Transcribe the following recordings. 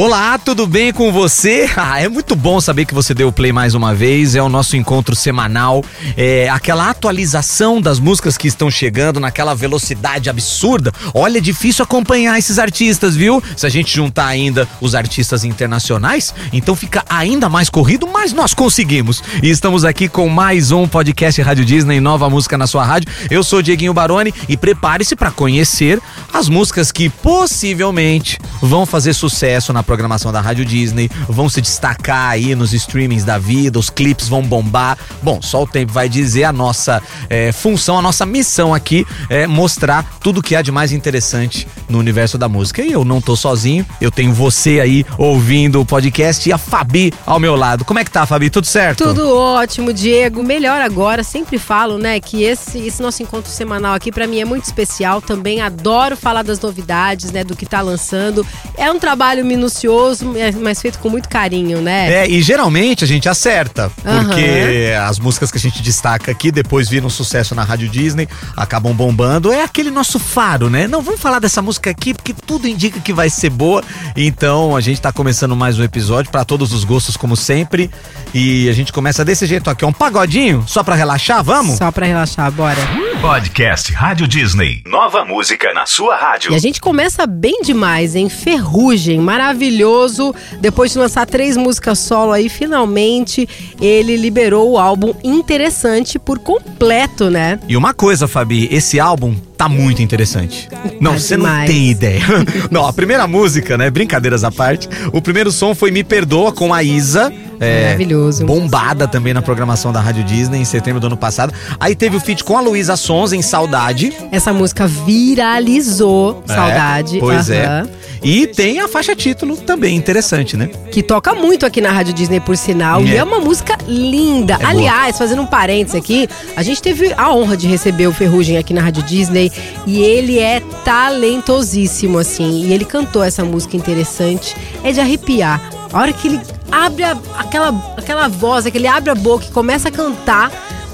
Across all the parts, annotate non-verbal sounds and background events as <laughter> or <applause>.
Olá, tudo bem com você? <laughs> Ah, é muito bom saber que você deu play mais uma vez. É o nosso encontro semanal, é aquela atualização das músicas que estão chegando naquela velocidade absurda. Olha, é difícil acompanhar esses artistas, viu? Se a gente juntar ainda os artistas internacionais, então fica ainda mais corrido, mas nós conseguimos. E estamos aqui com mais um podcast Rádio Disney, nova música na sua rádio. Eu sou Dieguinho Baroni e prepare-se para conhecer as músicas que possivelmente vão fazer sucesso na programação da Rádio Disney, vão se destacar aí nos streamings da vida, os clipes vão bombar. Bom, só o tempo vai dizer a nossa é, função, a nossa missão aqui é mostrar tudo que há de mais interessante no universo da música. E eu não tô sozinho, eu tenho você aí ouvindo o podcast e a Fabi ao meu lado. Como é que tá, Fabi? Tudo certo? Tudo ótimo, Diego. Melhor agora, sempre falo, né, que esse, esse nosso encontro semanal aqui para mim é muito especial. Também adoro falar das novidades, né, do que tá lançando. É um trabalho minucioso minucioso, é, mas feito com muito carinho, né? É, e geralmente a gente acerta, porque uhum. as músicas que a gente destaca aqui depois viram sucesso na Rádio Disney, acabam bombando. É aquele nosso faro, né? Não, vamos falar dessa música aqui porque tudo indica que vai ser boa. Então a gente tá começando mais um episódio para todos os gostos, como sempre. E a gente começa desse jeito aqui, um pagodinho, só para relaxar, vamos? Só para relaxar, bora. Podcast Rádio Disney. Nova música na sua rádio. E a gente começa bem demais, em Ferrugem, maravilhoso. Depois de lançar três músicas solo aí, finalmente ele liberou o álbum interessante por completo, né? E uma coisa, Fabi, esse álbum tá muito interessante. Não, tá você não tem <laughs> ideia. não, a primeira música, né? Brincadeiras à parte. O primeiro som foi Me Perdoa com a Isa. É, Maravilhoso. Bombada também na programação da Rádio Disney em setembro do ano passado. Aí teve o feat com a Luísa Sons em Saudade. Essa música viralizou. É, Saudade. Pois uhum. é. E tem a faixa título também interessante, né? Que toca muito aqui na Rádio Disney, por sinal. É. E é uma música linda. É Aliás, boa. fazendo um parênteses aqui, a gente teve a honra de receber o Ferrugem aqui na Rádio Disney. E ele é talentosíssimo, assim. E ele cantou essa música interessante. É de arrepiar. A hora que ele abre a, aquela, aquela voz, é que ele abre a boca e começa a cantar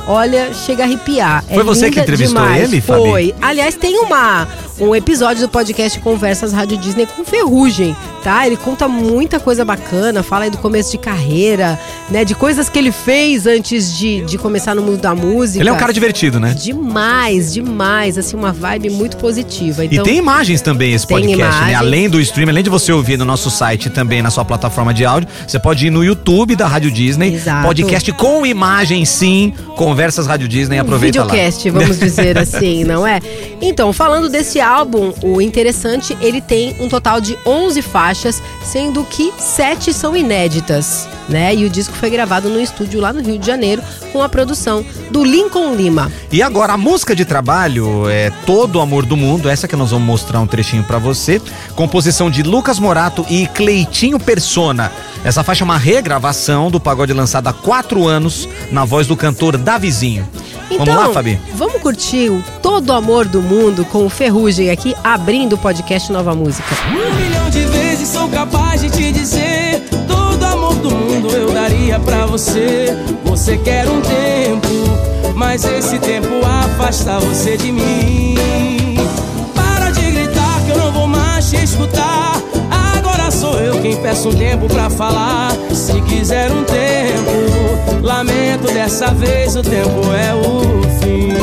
olha, chega a arrepiar. Foi é você que entrevistou demais. ele, Fabi? Foi. Aliás, tem uma, um episódio do podcast Conversas Rádio Disney com Ferrugem, tá? Ele conta muita coisa bacana, fala aí do começo de carreira, né? De coisas que ele fez antes de, de começar no mundo da música. Ele é um cara divertido, né? Demais, demais. Assim, uma vibe muito positiva. Então, e tem imagens também esse podcast, né? Além do stream, além de você ouvir no nosso site também na sua plataforma de áudio, você pode ir no YouTube da Rádio Disney. Exato. Podcast com imagem, sim. Conversas Rádio Disney, aproveita videocast, lá. vamos dizer <laughs> assim, não é? Então, falando desse álbum, o interessante, ele tem um total de 11 faixas, sendo que 7 são inéditas, né? E o disco foi gravado no estúdio lá no Rio de Janeiro com a produção do Lincoln Lima. E agora a música de trabalho é Todo o Amor do Mundo, essa que nós vamos mostrar um trechinho para você, composição de Lucas Morato e Cleitinho Persona. Essa faixa é uma regravação do pagode lançado há quatro anos na voz do cantor Davizinho. Então, vamos lá, Fabi? Vamos curtir o Todo o Amor do Mundo com o Ferrugem aqui, abrindo o podcast Nova Música. Um milhão de vezes sou capaz de te dizer mundo eu daria pra você Você quer um tempo, mas esse tempo afasta você de mim. Para de gritar que eu não vou mais te escutar. Agora sou eu quem peço um tempo pra falar. Se quiser um tempo, lamento dessa vez o tempo é o fim.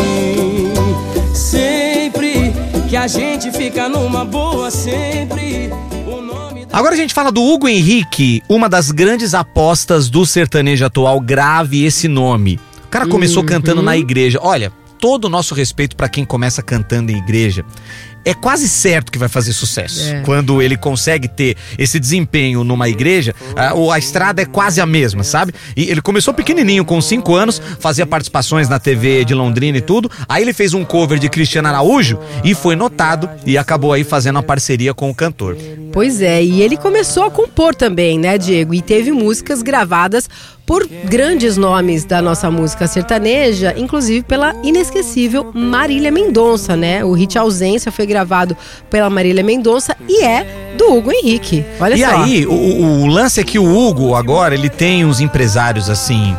Sempre que a gente fica numa boa sempre. Agora a gente fala do Hugo Henrique, uma das grandes apostas do sertanejo atual, grave esse nome. O cara começou uhum. cantando na igreja. Olha, todo o nosso respeito para quem começa cantando em igreja é quase certo que vai fazer sucesso. É. Quando ele consegue ter esse desempenho numa igreja, a, a, estrada é quase a mesma, sabe? E ele começou pequenininho, com 5 anos, fazia participações na TV de Londrina e tudo. Aí ele fez um cover de Cristiano Araújo e foi notado e acabou aí fazendo a parceria com o cantor. Pois é, e ele começou a compor também, né, Diego? E teve músicas gravadas por grandes nomes da nossa música sertaneja, inclusive pela inesquecível Marília Mendonça, né? O hit Ausência foi gravado pela Marília Mendonça e é do Hugo Henrique. Olha e só. E aí, o, o, lance é que o Hugo agora, ele tem uns empresários assim,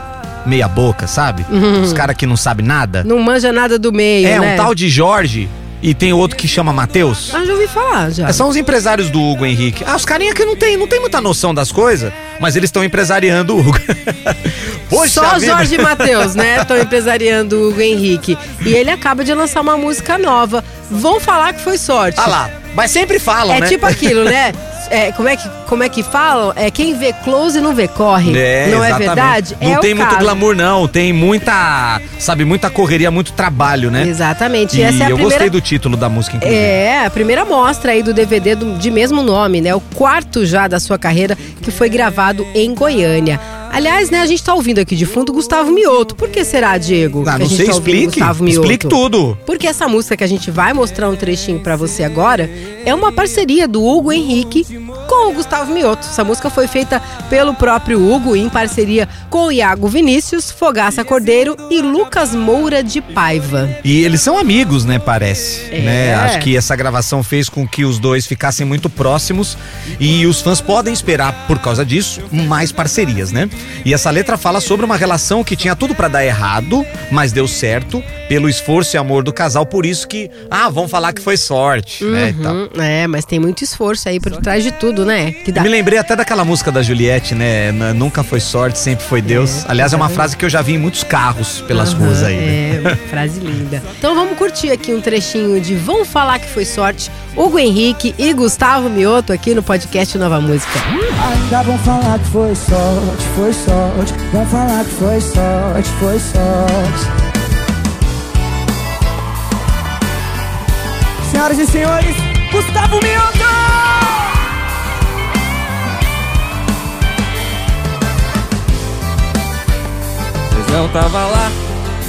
meia boca, sabe? Uhum. Os caras que não sabem nada. Não manja nada do meio, É, né? um tal de Jorge e tem outro que chama Matheus. Ah, já ouvi falar, já. São os empresários do Hugo Henrique. Ah, os carinha que não tem, não tem muita noção das coisas, mas eles estão empresariando o Hugo. <laughs> Poxa Só vida. Jorge e <laughs> Matheus, né? Estão empresariando o Hugo Henrique. E ele acaba de lançar uma música nova. Vão falar que foi sorte. Ah lá, mas sempre falam, é né? É tipo aquilo, né? <laughs> É, como, é que, como é que falam? É quem vê close não vê corre. É, não é exatamente. é verdade? Não é tem muito caso. glamour, não. Tem muita, sabe, muita correria, muito trabalho, né? Exatamente. E, essa é a eu primeira... gostei do título da música, inclusive. É, a primeira mostra aí do DVD do, de mesmo nome, né? O quarto já da sua carreira, que foi gravado em Goiânia. Aliás, né, a gente tá ouvindo aqui de fundo Gustavo Mioto. Por que será, Diego? Ah, não sei, tá explique. Gustavo Mioto? Explique tudo. Porque essa música que a gente vai mostrar um trechinho para você agora é uma parceria do Hugo Henrique com o Gustavo Mioto. Essa música foi feita pelo próprio Hugo em parceria com o Iago Vinícius, Fogaça Cordeiro e Lucas Moura de Paiva. E eles são amigos, né, parece. É. Né? Acho que essa gravação fez com que os dois ficassem muito próximos e os fãs podem esperar, por causa disso, mais parcerias, né? E essa letra fala sobre uma relação que tinha tudo para dar errado, mas deu certo pelo esforço e amor do casal, por isso que, ah, vamos falar que foi sorte, né, uhum, né? É, mas tem muito esforço aí por trás de tudo, né? Que dá... Me lembrei até daquela música da Juliette, né? Nunca foi sorte, sempre foi Deus. É, Aliás, é uma frase que eu já vi em muitos carros pelas uhum, ruas aí. Né? É, <laughs> frase linda. Então vamos curtir aqui um trechinho de Vão Falar Que Foi Sorte, Hugo Henrique e Gustavo Mioto aqui no podcast Nova Música. Ainda vão falar que foi sorte, foi sorte. Vão falar que foi sorte, foi sorte. Senhoras e senhores, Gustavo Mioto! Não tava lá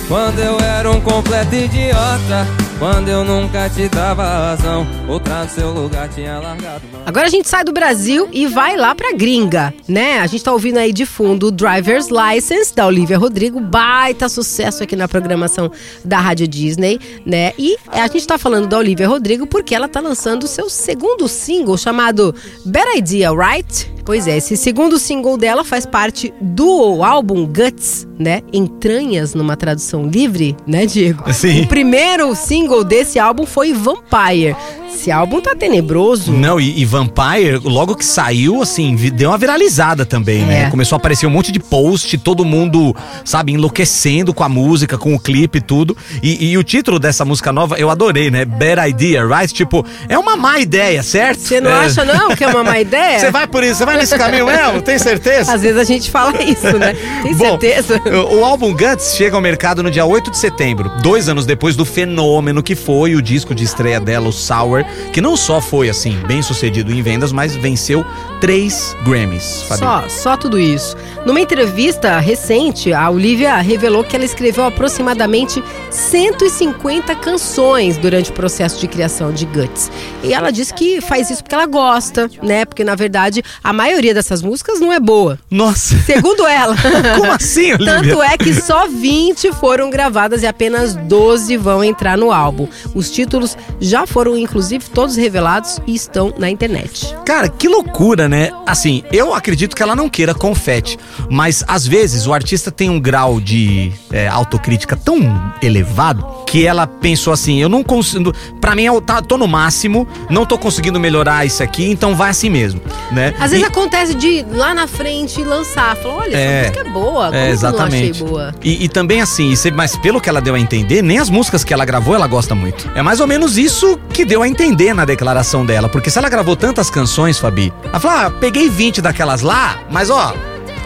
quando eu era um completo idiota. Quando eu nunca te dava razão, outra no seu lugar tinha largado. Agora a gente sai do Brasil e vai lá pra gringa, né? A gente tá ouvindo aí de fundo o Driver's License da Olivia Rodrigo, baita sucesso aqui na programação da Rádio Disney, né? E a gente tá falando da Olivia Rodrigo porque ela tá lançando o seu segundo single chamado Bad Idea, Right? Pois é, esse segundo single dela faz parte do álbum Guts, né? Entranhas numa tradução livre, né, Diego? Sim. O primeiro single desse álbum foi Vampire. Esse álbum tá tenebroso. Não, e, e, Vampire, logo que saiu, assim, deu uma viralizada também, né? é. né? Começou a aparecer um monte de post, todo mundo, sabe, enlouquecendo com a música, com o clipe e tudo. E, e o título dessa música nova eu adorei, né? Bad Idea, right? Tipo, é uma má ideia, certo? Você não é. acha, não, que é uma má <laughs> ideia? Você vai por isso, você vai nesse caminho mesmo? Tem certeza? Às vezes a gente fala isso, né? Tem Bom, certeza? <laughs> O álbum Guts chega ao mercado no dia 8 de setembro, dois anos depois do fenômeno que foi o disco de estreia dela, o Sour que não só foi assim bem sucedido em vendas, mas venceu três Grammys. Fabi. Só, só tudo isso. Numa entrevista recente, a Olivia revelou que ela escreveu aproximadamente 150 canções durante o processo de criação de Guts. E ela disse que faz isso porque ela gosta, né? Porque na verdade a maioria dessas músicas não é boa. Nossa. Segundo ela. <laughs> Como assim, Olivia? Tanto é que só 20 foram gravadas e apenas 12 vão entrar no álbum. Os títulos já foram inclusive todos revelados e estão na internet. Cara, que loucura, né? Assim, eu acredito que ela não queira confete. Mas às vezes o artista tem um grau de é, autocrítica tão elevado que ela pensou assim: eu não consigo. Pra mim, eu tá, tô no máximo, não tô conseguindo melhorar isso aqui, então vai assim mesmo, né? Às vezes acontece de lá na frente lançar, falar: olha, é, essa música é boa, como é, exatamente. eu não achei boa? E, e também assim, mas pelo que ela deu a entender, nem as músicas que ela gravou ela gosta muito. É mais ou menos isso que deu a entender na declaração dela, porque se ela gravou tantas canções, Fabi, ela falou: ah, peguei 20 daquelas lá, mas ó,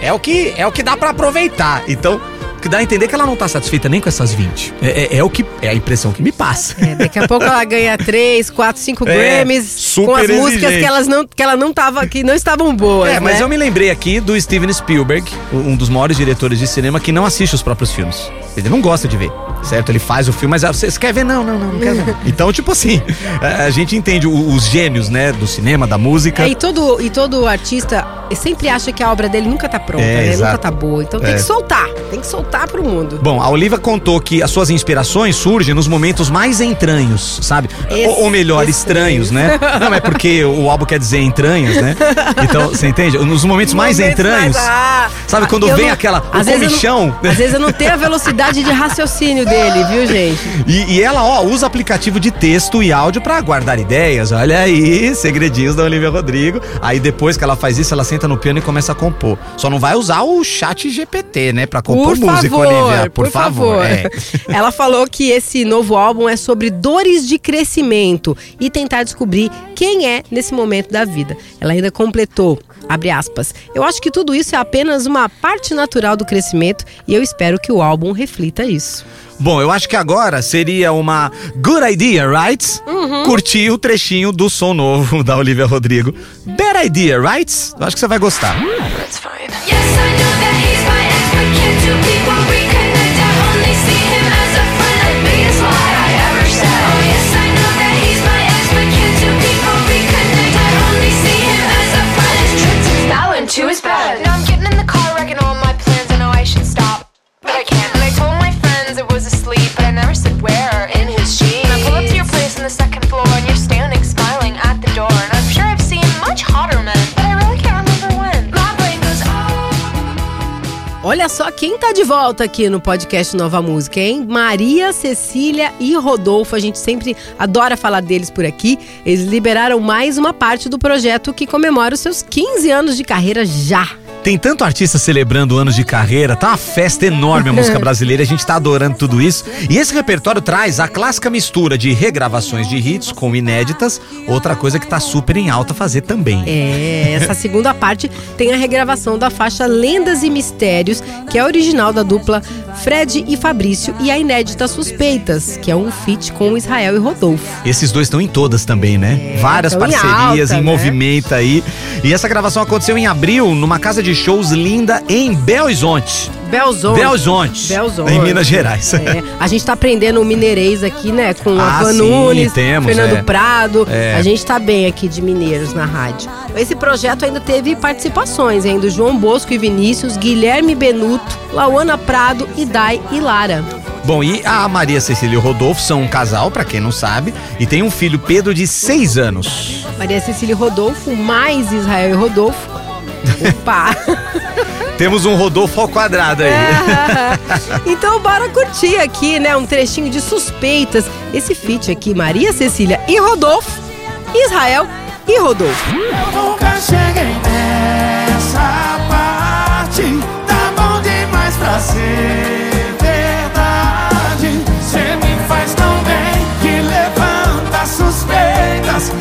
é o que é o que dá para aproveitar. Então, que dá a entender que ela não tá satisfeita nem com essas 20. É, é, é, o que é a impressão que me passa. É, daqui a pouco ela ganha 3, 4, 5 Grammys com as exigente. músicas que, elas não, que ela não tava, que não estavam boas. É, mas né? eu me lembrei aqui do Steven Spielberg, um dos maiores diretores de cinema, que não assiste os próprios filmes. Ele não gosta de ver, certo? Ele faz o filme, mas ah, você quer ver? Não, não, não, não quero <laughs> ver. Então, tipo assim, a gente entende os gênios, né, do cinema, da música. É, e todo, e todo artista sempre acha que a obra dele nunca tá pronta, é, né? Nunca tá boa. Então tem é. que soltar, tem que soltar contar pro mundo. Bom, a Olivia contou que as suas inspirações surgem nos momentos mais entranhos, sabe? Esse- ou, ou melhor, estranhos, né? Não, é porque o álbum quer dizer entranhas, né? Então, você entende? Nos momentos mais Momentos entranhos. mais- ah, Sabe quando vem não- aquela. O às vezes eu não- comichão. Às vezes eu não tenho a velocidade de raciocínio dele, viu, gente? <laughs> E, e ela, ó, usa aplicativo de texto e áudio pra guardar ideias. Olha aí, segredinhos da Olivia Rodrigo. Aí depois que ela faz isso, ela senta no piano e começa a compor. Só não vai usar o chat GPT, né? Pra compor Por música, favor, Olivia. Por, favor. é. <laughs> Ela falou que esse novo álbum é sobre dores de crescimento e tentar descobrir quem é nesse momento da vida. Ela ainda completou, abre aspas, eu acho que tudo isso é apenas uma parte natural do crescimento e eu espero que o álbum reflita isso. Bom, eu acho que agora seria uma good idea, right? Uhum. Curtir o trechinho do som novo <laughs> da Olivia Rodrigo. Bad idea, right? Eu acho que você vai gostar. Yes, I Olha só quem tá de volta aqui no podcast Nova Música, hein? Maria, Cecília e Rodolfo. A gente sempre adora falar deles por aqui. Eles liberaram mais uma parte do projeto que comemora os seus 15 anos de carreira já. Tem tanto artista celebrando anos de carreira, tá uma festa enorme a música brasileira, a gente tá adorando tudo isso. E esse repertório traz a clássica mistura de regravações de hits com inéditas, outra coisa que tá super em alta fazer também. É, essa segunda parte tem a regravação da faixa Lendas e Mistérios, que é original da dupla Fred e Fabrício, e a inédita Suspeitas, que é um feat com Israel e Rodolfo. Esses dois estão em todas também, né? Várias tão em parcerias alta, em né? movimento aí. E essa gravação aconteceu em abril, numa casa de shows linda em Belo Horizonte. Belzonte. Belzonte. Belzonte. Em Minas Gerais. É, a gente tá aprendendo o mineirês aqui, né? Com Ah, a Van sim, Nunes, temos, Fernando é. Prado. É. A gente tá bem aqui de mineiros na rádio. Esse projeto ainda teve participações, hein? Do João Bosco e Vinícius, Guilherme Benuto, Lauana Prado, Idai e Lara. Bom, e a Maria Cecília e o Rodolfo são um casal, pra quem não sabe, e tem um filho Pedro de seis anos. Maria Cecília e Rodolfo, mais Israel e Rodolfo. Opa! <laughs> Temos um Rodolfo ao quadrado aí. <laughs> então bora curtir aqui, né? Um trechinho de suspeitas. Esse feat aqui, Maria Cecília e Rodolfo, Israel e Rodolfo. Nunca cheguei nessa parte. Tá bom demais pra ser verdade. Cê me faz tão bem que levanta suspeitas.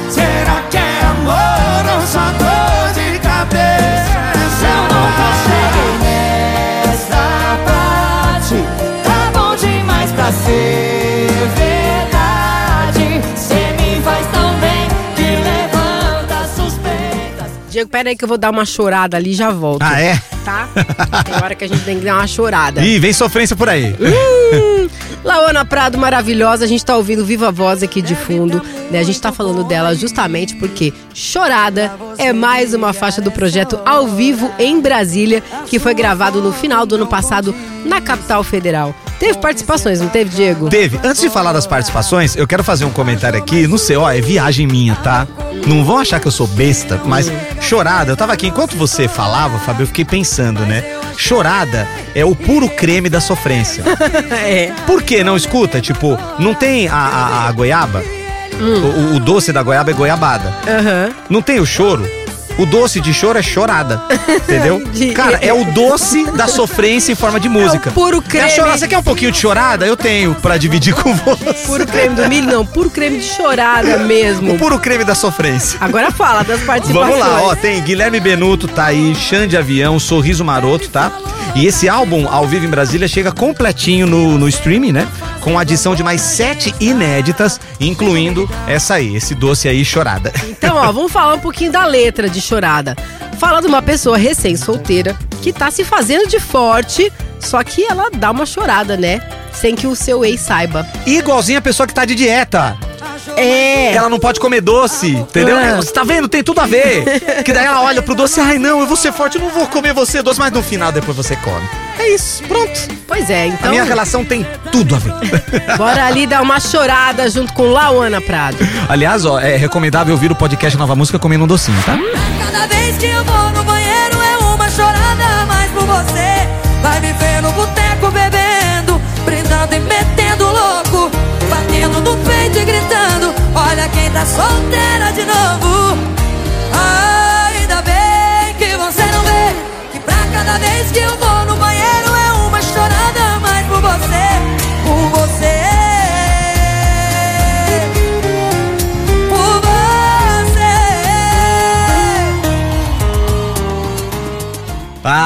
Diego, pera aí que eu vou dar uma chorada ali e já volto. Ah, é? Tá? Tem hora que a gente tem que dar uma chorada. Ih, vem sofrência por aí. Hum, Laona Prado, maravilhosa. A gente tá ouvindo Viva Voz aqui de fundo. Né? A gente tá falando dela justamente porque Chorada é mais uma faixa do projeto Ao Vivo em Brasília, que foi gravado no final do ano passado na capital federal. Teve participações, não teve, Diego? Teve. Antes de falar das participações, eu quero fazer um comentário aqui. Não sei, ó, é viagem minha, tá? Não vão achar que eu sou besta, mas chorada, eu tava aqui, enquanto você falava, Fábio, eu fiquei pensando, né? Chorada é o puro creme da sofrência. <laughs> é. Por que não escuta? Tipo, não tem a, a- a goiaba? O, o doce da goiaba é goiabada. Aham. Não tem o choro? O doce de choro é chorada. <laughs> Entendeu? De- Cara, é o doce da sofrência em forma de música. É puro É a creme. chorada. Você quer um pouquinho de chorada? Eu tenho pra dividir com você. Puro creme do milho? Não, puro creme de chorada <laughs> mesmo. O puro creme da sofrência. Agora fala das participações. Vamos lá, ó, tem Guilherme Benuto, tá aí, Xande Avião, Sorriso Maroto, tá? E esse álbum, ao vivo em Brasília, chega completinho no, no streaming, né? Com adição de mais sete inéditas, incluindo essa aí, esse doce aí, chorada. Então, ó, <laughs> vamos falar um pouquinho da letra de Chorada. Fala de uma pessoa recém-solteira que tá se fazendo de forte, só que ela dá uma chorada, né? Sem que o seu ex saiba. Igualzinho a pessoa que tá de dieta. É. Ela não pode comer doce, entendeu? É. Você tá vendo? Tem tudo a ver. <laughs> Que daí ela olha pro doce, ai não, eu vou ser forte, eu não vou comer você doce, mas no final depois você come. É isso, pronto. Pois é, A então minha relação tem tudo a ver. <laughs> bora ali dar uma chorada junto com Lauana Prado. Aliás, ó, é recomendável ouvir o podcast Nova Música comendo um docinho, tá? Cada vez que eu vou no banheiro é uma chorada a mais por você. Vai me ver no boteco bebendo, brindando e metendo louco. Batendo no peito e gritando: Olha quem tá solteira de novo.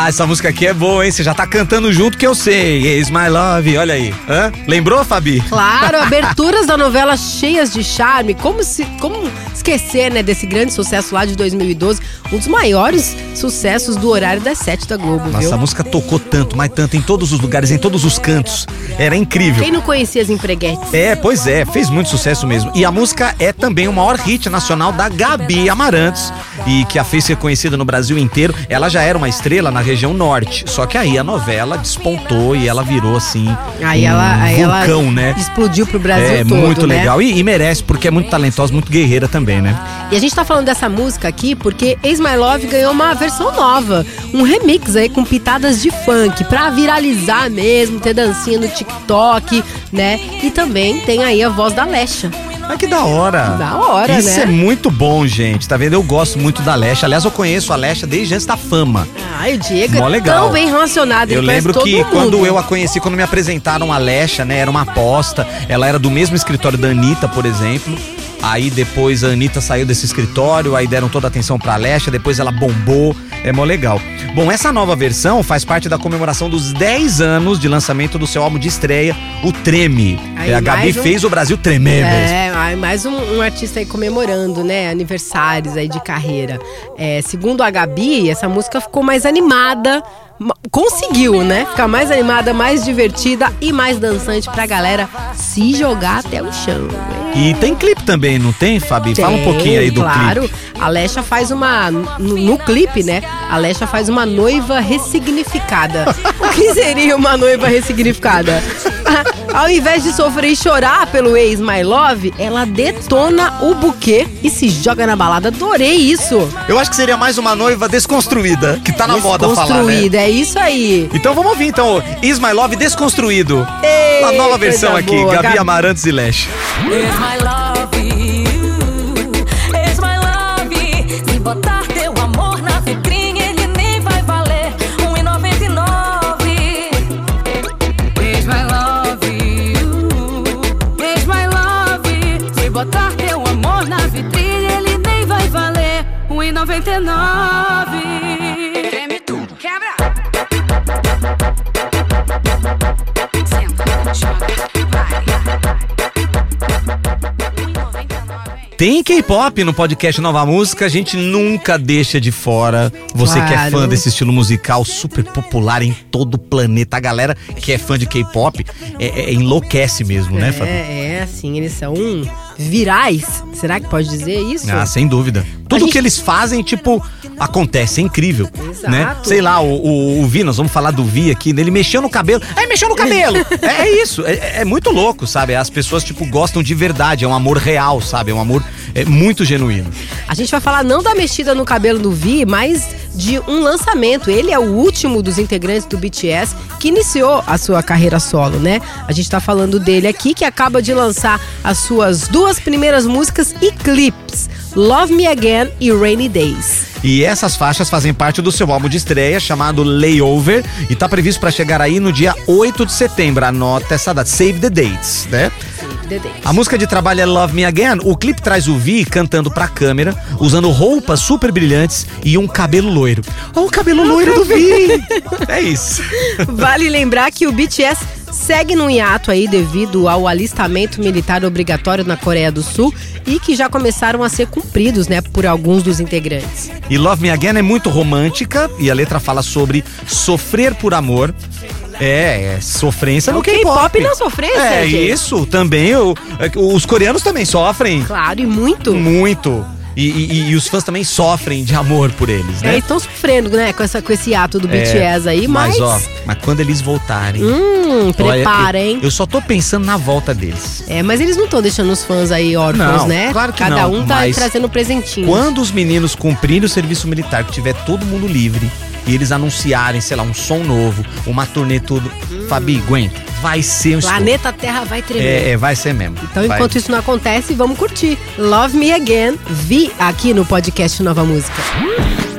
Ah, essa música aqui é boa, hein? Você já tá cantando junto que eu sei. It's my love, olha aí. Hã? Lembrou, Fabi? Claro, aberturas da novela cheias de charme. Como, se, como esquecer, né, desse grande sucesso lá de 2012? Um dos maiores sucessos do horário das sete da Globo, Nossa, viu? a música tocou tanto, mas tanto, em todos os lugares, em todos os cantos. Era incrível. Quem não conhecia as empreguetes? É, pois é, fez muito sucesso mesmo. E a música é também o maior hit nacional da Gabi Amarantos e que a fez ser conhecida no Brasil inteiro. Ela já era uma estrela na região norte, só que aí a novela despontou e ela virou assim Aí um ela, aí vulcão, ela né? explodiu pro Brasil É todo, muito né? legal e, e merece porque é muito talentosa, muito guerreira também, né? E a gente tá falando dessa música aqui porque Ex My Love ganhou uma versão nova, um remix aí com pitadas de funk pra viralizar mesmo, ter dancinha no TikTok, né? E também tem aí a voz da Lesha. Ah, que da hora. Da hora, Isso né? é muito bom, gente. Tá vendo? Eu gosto muito da Lesha. Aliás, eu conheço a Lesha desde antes da fama. Ai, o Diego Mó é legal. tão bem relacionado, Eu lembro que mundo. quando eu a conheci, quando me apresentaram a Lesha, né? Era uma aposta. Ela era do mesmo escritório da Anitta, por exemplo. Aí depois a Anitta saiu desse escritório, aí deram toda a atenção pra Lesha, depois ela bombou. É mó legal. Bom, essa nova versão faz parte da comemoração dos 10 anos de lançamento do seu álbum de estreia, o Treme. Aí É, a Gabi um- fez o Brasil tremer mesmo. É, ai, mais um, um artista aí comemorando, né? Aniversários aí de carreira. É, segundo a Gabi, essa música ficou mais animada. Conseguiu, né? Ficar mais animada, mais divertida e mais dançante pra galera se jogar até o chão. E tem clipe também, não tem, Fabi? Fala um Tem, pouquinho aí do claro. clipe. A Lesha faz uma. No, no clipe, né? A Lesha faz uma noiva ressignificada. o que seria uma noiva ressignificada? <laughs> Ao invés de sofrer e chorar pelo ex My Love, ela detona o buquê e se joga na balada. Adorei isso. Eu acho que seria mais uma noiva desconstruída, que tá na moda falar, né? Construída, é isso aí. Então vamos ouvir então Is My Love Desconstruído. Ei, Uma nova versão aqui, boa, Gabi Gabi Amarantos e Leste. Is My Love, you, is My Love, se botar teu amor na vitrine. ele nem vai valer 1,99. Ismailov, uuuh. Ismailov, se botar teu amor na vitrine, ele nem vai valer 1,99. Tem K-pop no podcast Nova Música, a gente nunca deixa de fora. Você que é Claro. fã desse estilo musical super popular em todo o planeta. A galera que é fã de K-pop é, é- enlouquece mesmo, né, Fabi? É, é assim, eles são virais. Será que pode dizer isso? Ah, sem dúvida. Tudo gente- que eles fazem, tipo, acontece, é incrível. Exato. Né? Sei lá, o, o, o Vi, nós vamos falar do Vi aqui, né? ele mexeu no cabelo. É, mexeu no cabelo! <laughs> é, é isso, é, é muito louco, sabe? As pessoas, tipo, gostam de verdade, é um amor real, sabe? É um amor é, muito genuíno. A gente vai falar não da mexida no cabelo do Vi, mas de um lançamento. Ele é o último dos integrantes do BTS que iniciou a sua carreira solo, né? A gente tá falando dele aqui, que acaba de lançar as suas duas primeiras músicas e clipes: Love Me Again e Rainy Days. E essas faixas fazem parte do seu álbum de estreia chamado Layover e tá previsto para chegar aí no dia 8 de setembro. Anota essa data, save the dates, né? The Days. A música de trabalho é Love Me Again. O clipe traz o Vi cantando pra câmera, usando roupas super brilhantes e um cabelo loiro. Olha o cabelo loiro do Vi! <laughs> É isso. Vale lembrar que o BTS segue num hiato aí devido ao alistamento militar obrigatório na Coreia do Sul e que já começaram a ser cumpridos, né, por alguns dos integrantes. E Love Me Again é muito romântica e a letra fala sobre sofrer por amor. É, é sofrência no O K-pop K-pop. não sofrência, É gente. isso, também. o- os coreanos também sofrem Claro, e muito. muito. E, e- e os fãs também sofrem de amor por eles, É, né? estão sofrendo, né, com, essa, com esse ato do É, BTS aí, mas. Mas, ó, mas quando eles voltarem. Hum, prepara, eu-? Eu só tô pensando na volta deles. É, mas eles não estão deixando os fãs aí órfãos, Não, né? claro que Cada não, um tá trazendo um presentinho. Quando os meninos cumprirem o serviço militar, que tiver todo mundo livre, e eles anunciarem, sei lá, um som novo, uma turnê tudo. Fabi, aguenta. Vai ser um estouro. Planeta Terra vai tremer. É, é, vai ser mesmo. Então, Vai. enquanto isso não acontece, vamos curtir. Love Me Again, vi aqui no podcast Nova Música. I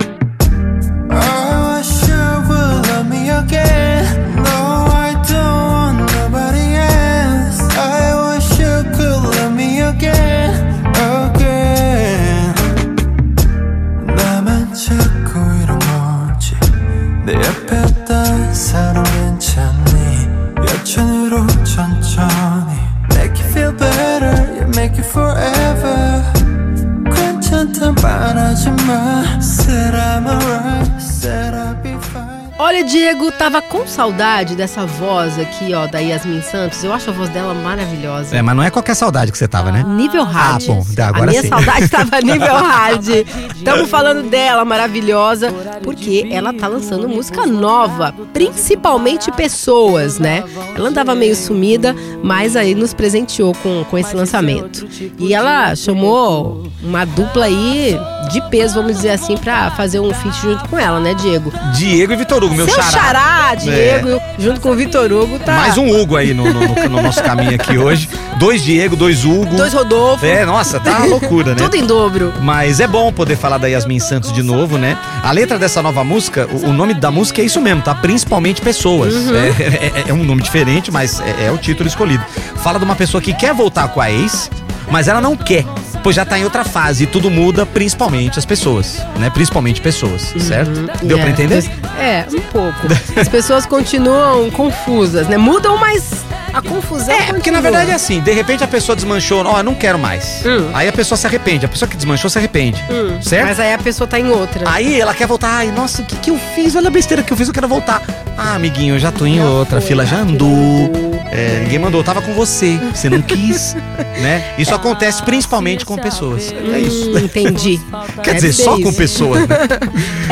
Diego, tava com saudade dessa voz aqui, ó, da Yasmin Santos. Eu acho a voz dela maravilhosa. É, mas não é qualquer saudade que você tava, né? Nível hard. Ah, bom, tá, agora a minha sim. saudade tava <laughs> nível hard. Estamos falando dela, maravilhosa, porque ela tá lançando música nova, principalmente pessoas, né? Ela andava meio sumida, mas aí nos presenteou com, com esse lançamento. E ela chamou uma dupla aí de peso, vamos dizer assim, pra fazer um feat junto com ela, né, Diego? Diego e Vitor Hugo, meu Seu xará. xará, Diego, junto com o Vitor Hugo, tá. Mais um Hugo aí no, no- no- no nosso caminho aqui hoje. Dois Diego, dois Hugo. Dois Rodolfo. É, nossa, tá uma loucura, né? Tudo em dobro. Mas é bom poder falar da Yasmin Santos de novo, né? A letra dessa nova música, o, o nome da música é isso mesmo, tá? Principalmente pessoas. Uhum. É, é- é um nome diferente, mas é, é o título escolhido. Fala de uma pessoa que quer voltar com a ex, mas ela não quer. Pois já tá em outra fase e tudo muda, principalmente as pessoas, né? Principalmente pessoas, certo? Deu pra É, entender? É, um pouco. As pessoas continuam confusas, né? Mudam, mas a confusão É, porque na continua. verdade é assim, de repente a pessoa desmanchou, ó, eu não quero mais. Hum. Aí a pessoa se arrepende, a pessoa que desmanchou se arrepende, Hum, certo? Mas aí a pessoa tá em outra. Aí ela quer voltar, ai, nossa, o que, que eu fiz? Olha a besteira que eu fiz, eu quero voltar. Ah, amiguinho, eu já tô em outra, a fila já andou. É, ninguém mandou, eu tava com você, você não quis, <laughs> né? Isso acontece principalmente com pessoas. É isso. Hum, entendi. <laughs> Quer Deve dizer, só isso. com pessoas, né?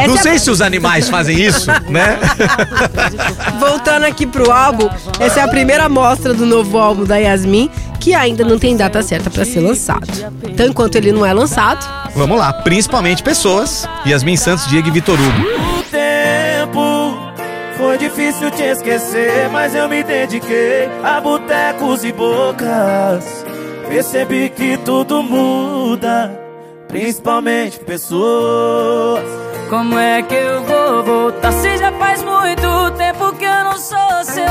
Não é a- sei se os animais fazem isso, né? <laughs> Voltando aqui pro álbum, essa é a primeira amostra do novo álbum da Yasmin, que ainda não tem data certa pra ser lançado. Então, enquanto ele não é lançado, Vamos lá, principalmente pessoas. Yasmin Santos, Diego e Vitor Hugo. Foi difícil te esquecer, mas eu me dediquei a botecos e bocas. Percebi que tudo muda, principalmente pessoas. Como é que eu vou voltar se já faz muito tempo que eu não sou seu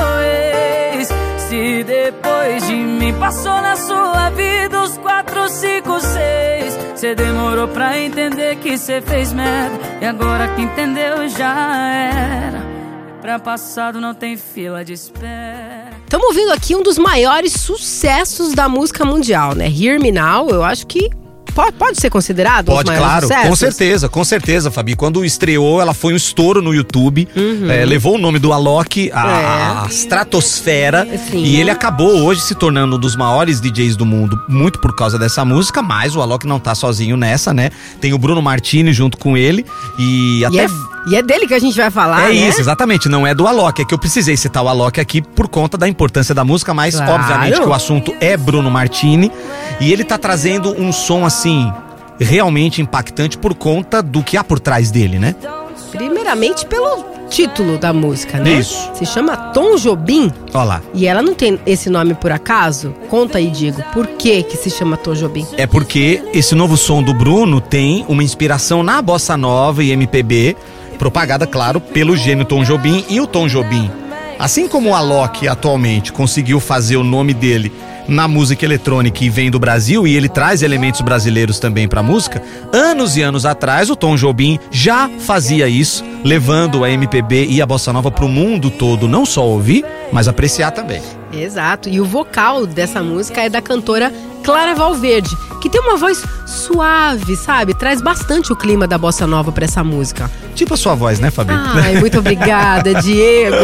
ex? Se depois de mim passou na sua vida os quatro, cinco, seis. Cê demorou pra entender que cê fez merda. E agora que entendeu já era. Pra passado não tem fila de espera. estamos ouvindo aqui um dos maiores sucessos da música mundial, né? Hear Me Now, eu acho que pode, pode ser considerado um Pode, dos maiores claro, sucessos? com certeza, com certeza, Fabi. Quando estreou, ela foi um estouro no YouTube, é, levou o nome do Alok à, Uhum. É. estratosfera Sim. e ele acabou hoje se tornando um dos maiores DJs do mundo, muito por causa dessa música, mas o Alok não tá sozinho nessa, né? Tem o Bruno Martini junto com ele e E até... é, e é dele que a gente vai falar, É né? isso, exatamente. Não é do Alok. É que eu precisei citar o Alok aqui por conta da importância da música, mas Claro. obviamente que o assunto é Bruno Martini. E ele tá trazendo um som assim. Realmente impactante por conta do que há por trás dele, né? Primeiramente pelo título da música, né? Isso. Se chama Tom Jobim Olha lá. e ela não tem esse nome por acaso. Conta aí, Diego, por que que se chama Tom Jobim? É porque esse novo som do Bruno tem uma inspiração na bossa nova e MPB, propagada, claro, pelo gênio Tom Jobim e o Tom Jobim. Assim como o Alok atualmente conseguiu fazer o nome dele na música eletrônica e vem do Brasil e ele traz elementos brasileiros também pra música, anos e anos atrás o Tom Jobim já fazia isso, levando a MPB e a bossa nova pro mundo todo, não só ouvir, mas apreciar também. Exato. E o vocal dessa música é da cantora Clara Valverde, que tem uma voz suave, sabe? Traz bastante o clima da bossa nova pra essa música. Tipo a sua voz, né, Fabi? Ai, muito obrigada, <laughs> Diego.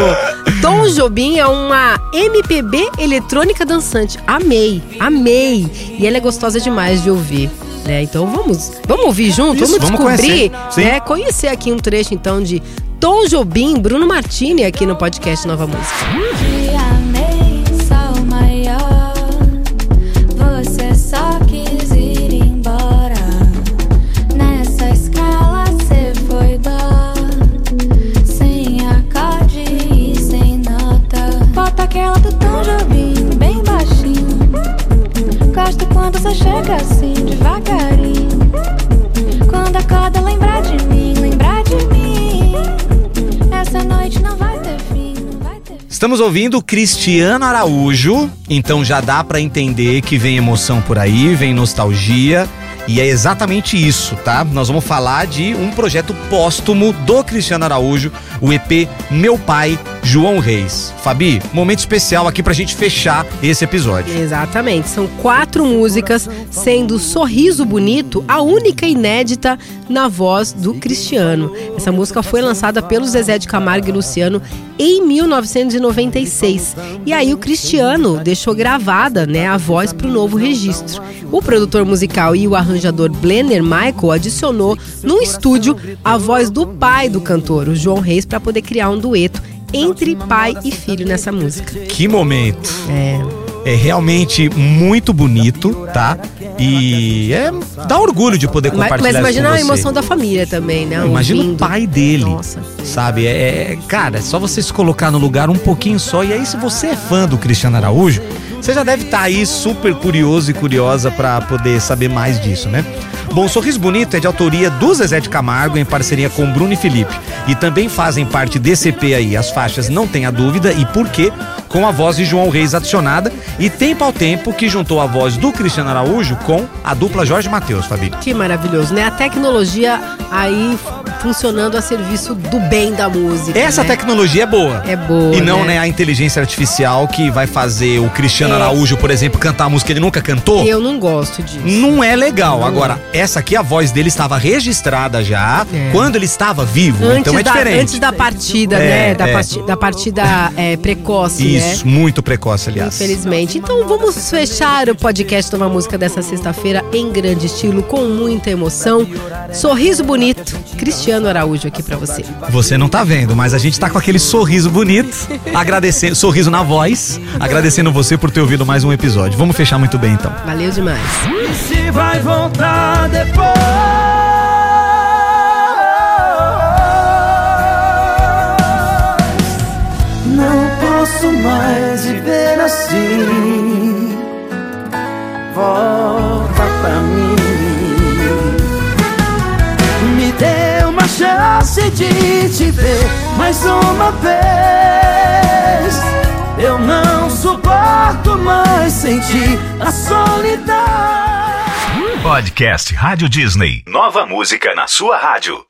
Tom Jobim é uma MPB eletrônica dançante. Amei, amei. E ela é gostosa demais de ouvir. né? Então vamos, vamos ouvir junto, Isso, vamos vamos descobrir, conhecer. Sim. né? Conhecer aqui um trecho então de Tom Jobim, Bruno Martini aqui no podcast Nova Música. Estamos ouvindo Cristiano Araújo, então já dá pra entender que vem emoção por aí, vem nostalgia. E é exatamente isso, tá? Nós vamos falar de um projeto póstumo do Cristiano Araújo, o EP Meu Pai, João Reis. Fabi, momento especial aqui pra gente fechar esse episódio. Exatamente, são quatro músicas, sendo Sorriso Bonito a única inédita na voz do Cristiano. Essa música foi lançada pelo Zezé de Camargo e Luciano em 1996. E aí o Cristiano deixou gravada né, a voz para o novo registro. O produtor musical e o arranjador Blenner Michael adicionou no estúdio a voz do pai do cantor, o João Reis, para poder criar um dueto entre pai e filho nessa música. Que momento! É. É realmente muito bonito, tá? E é dá orgulho de poder Mas, compartilhar mas imagina isso a emoção da família também, né? Imagina o pai dele. Nossa. Sabe? É, é- cara, é só você se colocar no lugar um pouquinho só. E aí, se você é fã do Cristiano Araújo, você já deve estar aí super curioso e curiosa pra poder saber mais disso, né? Bom, Sorriso Bonito é de autoria do Zezé de Camargo em parceria com Bruno e Felipe. E também fazem parte desse EP aí as faixas Não Tenha Dúvida e Por Quê, com a voz de João Reis adicionada. E Tempo ao Tempo, que juntou a voz do Cristiano Araújo com a dupla Jorge Matheus, Fabi. Que maravilhoso, né? A tecnologia aí funcionando a serviço do bem da música. Essa né? tecnologia é boa. É boa, E não, né? né, a inteligência artificial que vai fazer o Cristiano É. Araújo, por exemplo, cantar a música que ele nunca cantou. Eu não gosto disso. Não é legal. Não. Agora, essa aqui, a voz dele estava registrada já É. quando ele estava vivo. Antes, então é da, diferente. antes da partida, É, né? Da, é. parti- da partida é, precoce, Isso, né? muito precoce, aliás. Infelizmente. Então vamos fechar o podcast Nova Música dessa sexta-feira em grande estilo, com muita emoção. Sorriso bonito, Cristiano Araújo aqui pra você. Você não tá vendo, mas a gente tá com aquele sorriso bonito, agradecendo, sorriso na voz, agradecendo você por ter ouvido mais um episódio. Vamos fechar muito bem então. Valeu demais. Se vai voltar depois. Posso mais viver assim. Volta pra mim. Me dê uma chance de te ver mais uma vez. Eu não suporto mais sentir a solidão. Podcast Rádio Disney. Nova música na sua rádio.